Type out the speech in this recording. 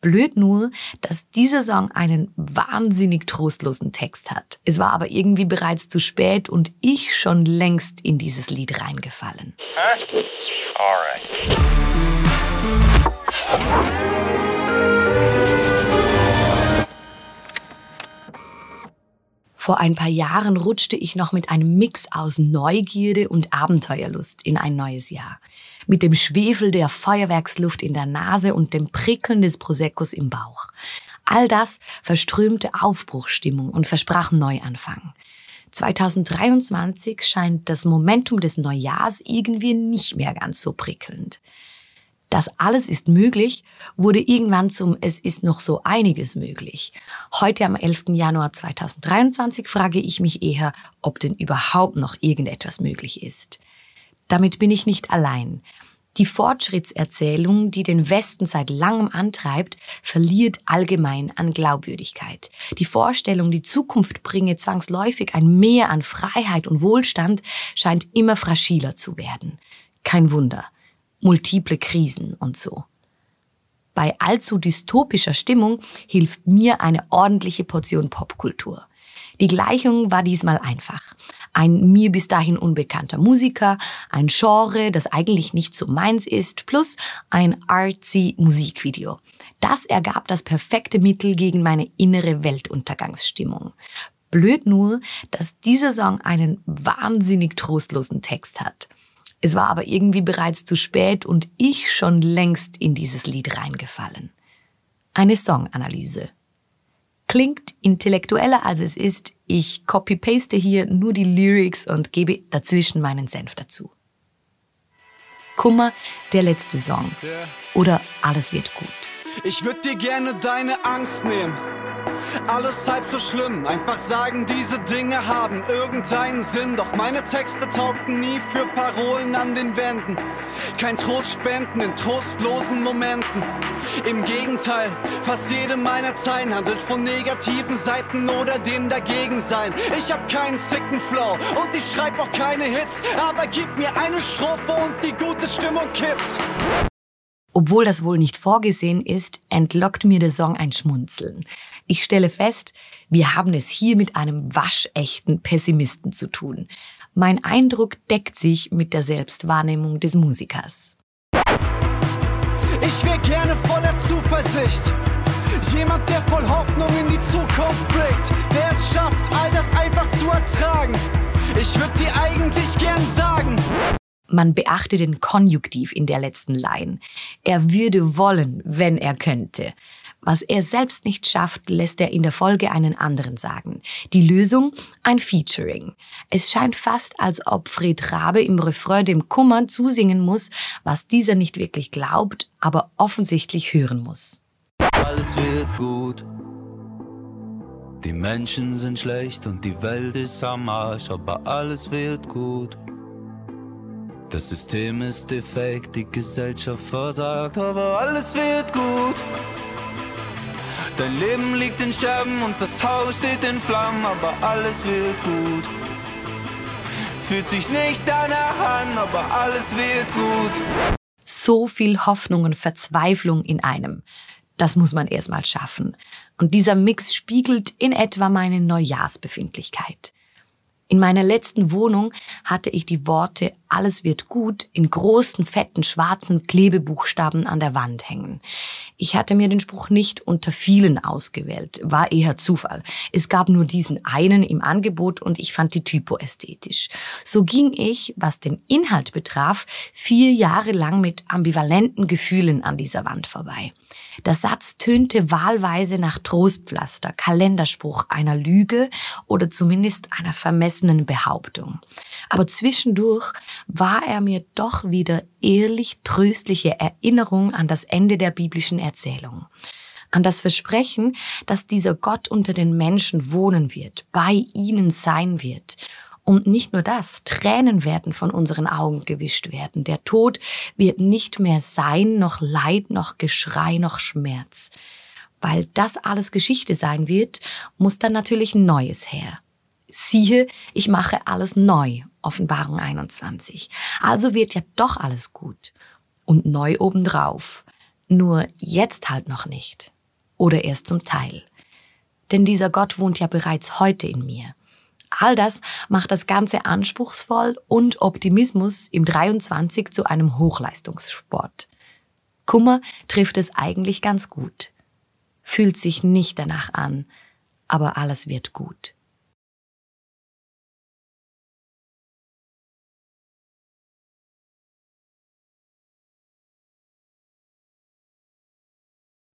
Blöd nur, dass dieser Song einen wahnsinnig trostlosen Text hat. Es war aber irgendwie bereits zu spät und ich schon längst in dieses Lied reingefallen. Huh? Vor ein paar Jahren rutschte ich noch mit einem Mix aus Neugierde und Abenteuerlust in ein neues Jahr. Mit dem Schwefel der Feuerwerksluft in der Nase und dem Prickeln des Proseccos im Bauch. All das verströmte Aufbruchstimmung und versprach Neuanfang. 2023 scheint das Momentum des Neujahrs irgendwie nicht mehr ganz so prickelnd. Das alles ist möglich wurde irgendwann zum Es ist noch so einiges möglich. Heute am 11. Januar 2023 frage ich mich eher, ob denn überhaupt noch irgendetwas möglich ist. Damit bin ich nicht allein. Die Fortschrittserzählung, die den Westen seit langem antreibt, verliert allgemein an Glaubwürdigkeit. Die Vorstellung, die Zukunft bringe zwangsläufig ein Mehr an Freiheit und Wohlstand, scheint immer fragiler zu werden. Kein Wunder multiple Krisen und so. Bei allzu dystopischer Stimmung hilft mir eine ordentliche Portion Popkultur. Die Gleichung war diesmal einfach. Ein mir bis dahin unbekannter Musiker, ein Genre, das eigentlich nicht so meins ist, plus ein artsy Musikvideo. Das ergab das perfekte Mittel gegen meine innere Weltuntergangsstimmung. Blöd nur, dass dieser Song einen wahnsinnig trostlosen Text hat. Es war aber irgendwie bereits zu spät und ich schon längst in dieses Lied reingefallen. Eine Songanalyse. Klingt intellektueller als es ist, ich copy-paste hier nur die Lyrics und gebe dazwischen meinen Senf dazu. Kummer, der letzte Song. Oder alles wird gut. Ich würde dir gerne deine Angst nehmen alles halb so schlimm. Einfach sagen, diese Dinge haben irgendeinen Sinn. Doch meine Texte taugten nie für Parolen an den Wänden. Kein Trost spenden in trostlosen Momenten. Im Gegenteil, fast jede meiner Zeilen handelt von negativen Seiten oder dem Dagegensein. Ich hab keinen sicken Flow und ich schreib auch keine Hits. Aber gib mir eine Strophe und die gute Stimmung kippt. Obwohl das wohl nicht vorgesehen ist, entlockt mir der Song ein Schmunzeln. Ich stelle fest, wir haben es hier mit einem waschechten Pessimisten zu tun. Mein Eindruck deckt sich mit der Selbstwahrnehmung des Musikers. Ich wäre gerne voller Zuversicht. Jemand, der voll Hoffnung in die Zukunft blickt, der es schafft, all das einfach zu ertragen. Ich würde dir eigentlich gern sagen. Man beachte den Konjunktiv in der letzten Line. Er würde wollen, wenn er könnte. Was er selbst nicht schafft, lässt er in der Folge einen anderen sagen. Die Lösung? Ein Featuring. Es scheint fast, als ob Fred Rabe im Refrain dem Kummer zusingen muss, was dieser nicht wirklich glaubt, aber offensichtlich hören muss. Alles wird gut. Die Menschen sind schlecht und die Welt ist am Arsch, aber alles wird gut. Das System ist defekt, die Gesellschaft versagt, aber alles wird gut. Dein Leben liegt in Scherben und das Haus steht in Flammen, aber alles wird gut. Fühlt sich nicht danach an, aber alles wird gut. So viel Hoffnung und Verzweiflung in einem. Das muss man erstmal schaffen. Und dieser Mix spiegelt in etwa meine Neujahrsbefindlichkeit. In meiner letzten Wohnung hatte ich die Worte Alles wird gut in großen, fetten, schwarzen Klebebuchstaben an der Wand hängen. Ich hatte mir den Spruch nicht unter vielen ausgewählt, war eher Zufall. Es gab nur diesen einen im Angebot und ich fand die Typo ästhetisch. So ging ich, was den Inhalt betraf, vier Jahre lang mit ambivalenten Gefühlen an dieser Wand vorbei. Der Satz tönte wahlweise nach Trostpflaster, Kalenderspruch einer Lüge oder zumindest einer vermessenen Behauptung. Aber zwischendurch war er mir doch wieder ehrlich tröstliche Erinnerung an das Ende der biblischen Erzählung an das Versprechen, dass dieser Gott unter den Menschen wohnen wird, bei ihnen sein wird und nicht nur das, Tränen werden von unseren Augen gewischt werden. Der Tod wird nicht mehr sein, noch Leid, noch Geschrei, noch Schmerz. Weil das alles Geschichte sein wird, muss dann natürlich Neues her. Siehe, ich mache alles neu. Offenbarung 21. Also wird ja doch alles gut. Und neu obendrauf. Nur jetzt halt noch nicht. Oder erst zum Teil. Denn dieser Gott wohnt ja bereits heute in mir. All das macht das Ganze anspruchsvoll und Optimismus im 23 zu einem Hochleistungssport. Kummer trifft es eigentlich ganz gut. Fühlt sich nicht danach an, aber alles wird gut.